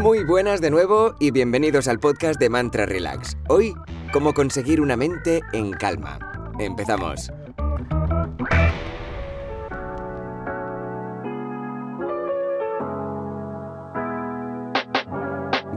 Muy buenas de nuevo y bienvenidos al podcast de Mantra Relax. Hoy, cómo conseguir una mente en calma. Empezamos.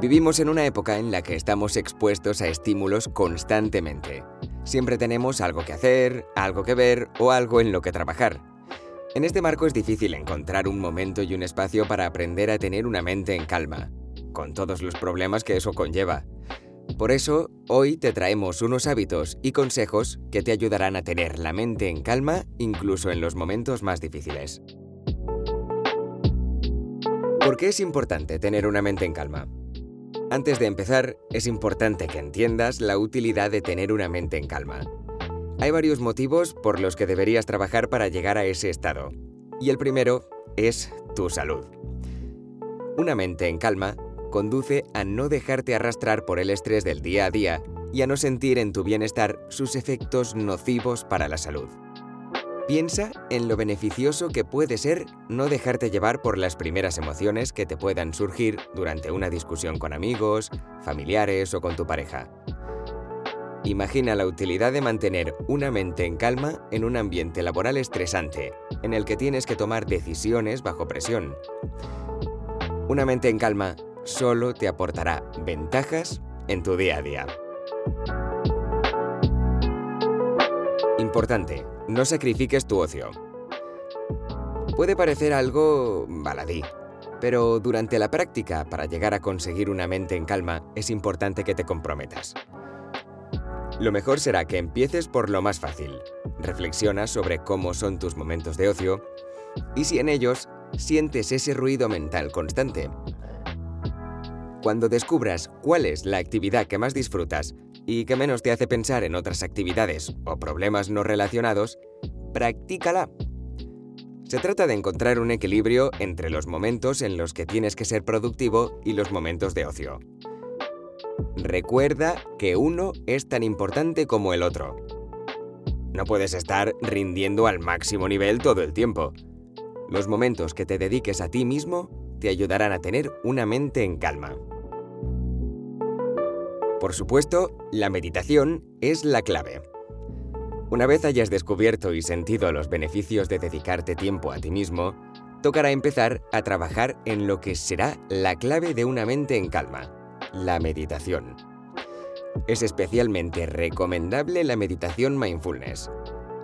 Vivimos en una época en la que estamos expuestos a estímulos constantemente. Siempre tenemos algo que hacer, algo que ver o algo en lo que trabajar. En este marco es difícil encontrar un momento y un espacio para aprender a tener una mente en calma, con todos los problemas que eso conlleva. Por eso, hoy te traemos unos hábitos y consejos que te ayudarán a tener la mente en calma incluso en los momentos más difíciles. ¿Por qué es importante tener una mente en calma? Antes de empezar, es importante que entiendas la utilidad de tener una mente en calma. Hay varios motivos por los que deberías trabajar para llegar a ese estado. Y el primero es tu salud. Una mente en calma conduce a no dejarte arrastrar por el estrés del día a día y a no sentir en tu bienestar sus efectos nocivos para la salud. Piensa en lo beneficioso que puede ser no dejarte llevar por las primeras emociones que te puedan surgir durante una discusión con amigos, familiares o con tu pareja. Imagina la utilidad de mantener una mente en calma en un ambiente laboral estresante, en el que tienes que tomar decisiones bajo presión. Una mente en calma solo te aportará ventajas en tu día a día. Importante, no sacrifiques tu ocio. Puede parecer algo baladí, pero durante la práctica, para llegar a conseguir una mente en calma, es importante que te comprometas. Lo mejor será que empieces por lo más fácil. Reflexiona sobre cómo son tus momentos de ocio y si en ellos sientes ese ruido mental constante. Cuando descubras cuál es la actividad que más disfrutas y que menos te hace pensar en otras actividades o problemas no relacionados, practícala. Se trata de encontrar un equilibrio entre los momentos en los que tienes que ser productivo y los momentos de ocio. Recuerda que uno es tan importante como el otro. No puedes estar rindiendo al máximo nivel todo el tiempo. Los momentos que te dediques a ti mismo te ayudarán a tener una mente en calma. Por supuesto, la meditación es la clave. Una vez hayas descubierto y sentido los beneficios de dedicarte tiempo a ti mismo, tocará empezar a trabajar en lo que será la clave de una mente en calma, la meditación. Es especialmente recomendable la meditación mindfulness.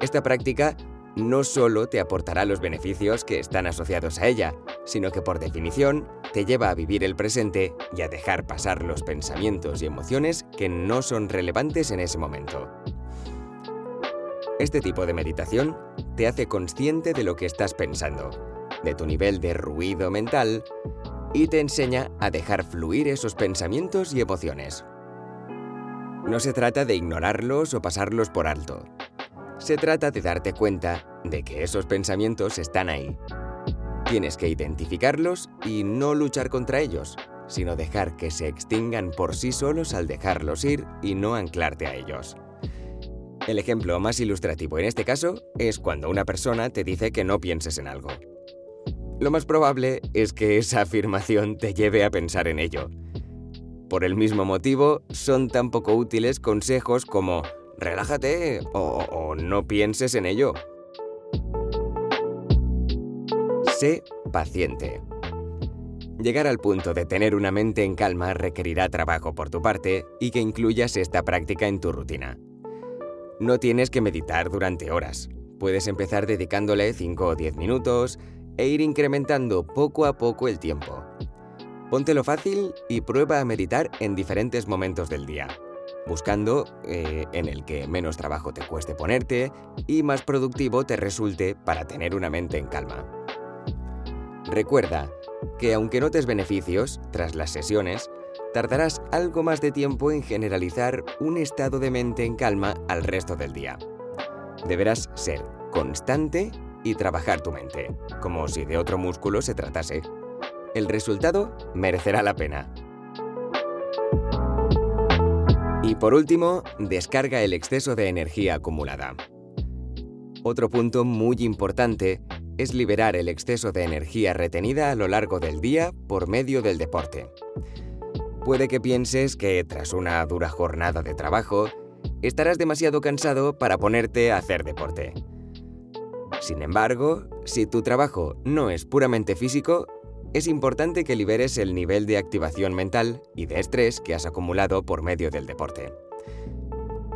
Esta práctica no solo te aportará los beneficios que están asociados a ella, sino que por definición te lleva a vivir el presente y a dejar pasar los pensamientos y emociones que no son relevantes en ese momento. Este tipo de meditación te hace consciente de lo que estás pensando, de tu nivel de ruido mental y te enseña a dejar fluir esos pensamientos y emociones. No se trata de ignorarlos o pasarlos por alto. Se trata de darte cuenta de que esos pensamientos están ahí. Tienes que identificarlos y no luchar contra ellos, sino dejar que se extingan por sí solos al dejarlos ir y no anclarte a ellos. El ejemplo más ilustrativo en este caso es cuando una persona te dice que no pienses en algo. Lo más probable es que esa afirmación te lleve a pensar en ello. Por el mismo motivo, son tan poco útiles consejos como relájate o, no pienses en ello. Sé paciente. Llegar al punto de tener una mente en calma requerirá trabajo por tu parte y que incluyas esta práctica en tu rutina. No tienes que meditar durante horas. Puedes empezar dedicándole 5 o 10 minutos e ir incrementando poco a poco el tiempo. Póntelo fácil y prueba a meditar en diferentes momentos del día buscando eh, en el que menos trabajo te cueste ponerte y más productivo te resulte para tener una mente en calma. Recuerda, que aunque notes beneficios tras las sesiones, tardarás algo más de tiempo en generalizar un estado de mente en calma al resto del día. Deberás ser constante y trabajar tu mente, como si de otro músculo se tratase. El resultado merecerá la pena. Y por último, descarga el exceso de energía acumulada. Otro punto muy importante es liberar el exceso de energía retenida a lo largo del día por medio del deporte. Puede que pienses que tras una dura jornada de trabajo, estarás demasiado cansado para ponerte a hacer deporte. Sin embargo, si tu trabajo no es puramente físico, es importante que liberes el nivel de activación mental y de estrés que has acumulado por medio del deporte.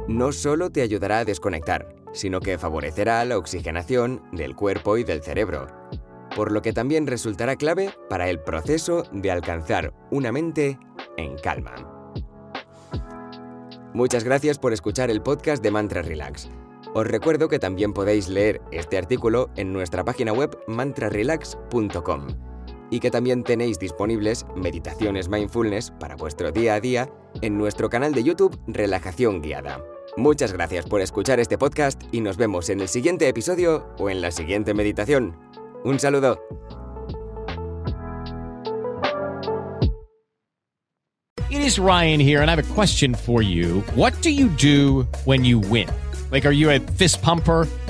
No solo te ayudará a desconectar, sino que favorecerá la oxigenación del cuerpo y del cerebro, por lo que también resultará clave para el proceso de alcanzar una mente en calma. Muchas gracias por escuchar el podcast de Mantra Relax. Os recuerdo que también podéis leer este artículo en nuestra página web mantrarelax.com y que también tenéis disponibles meditaciones mindfulness para vuestro día a día en nuestro canal de YouTube Relajación Guiada. Muchas gracias por escuchar este podcast y nos vemos en el siguiente episodio o en la siguiente meditación. Un saludo. It is Ryan here and I have a question for you. What do you do when you win? Like are you a fist pumper?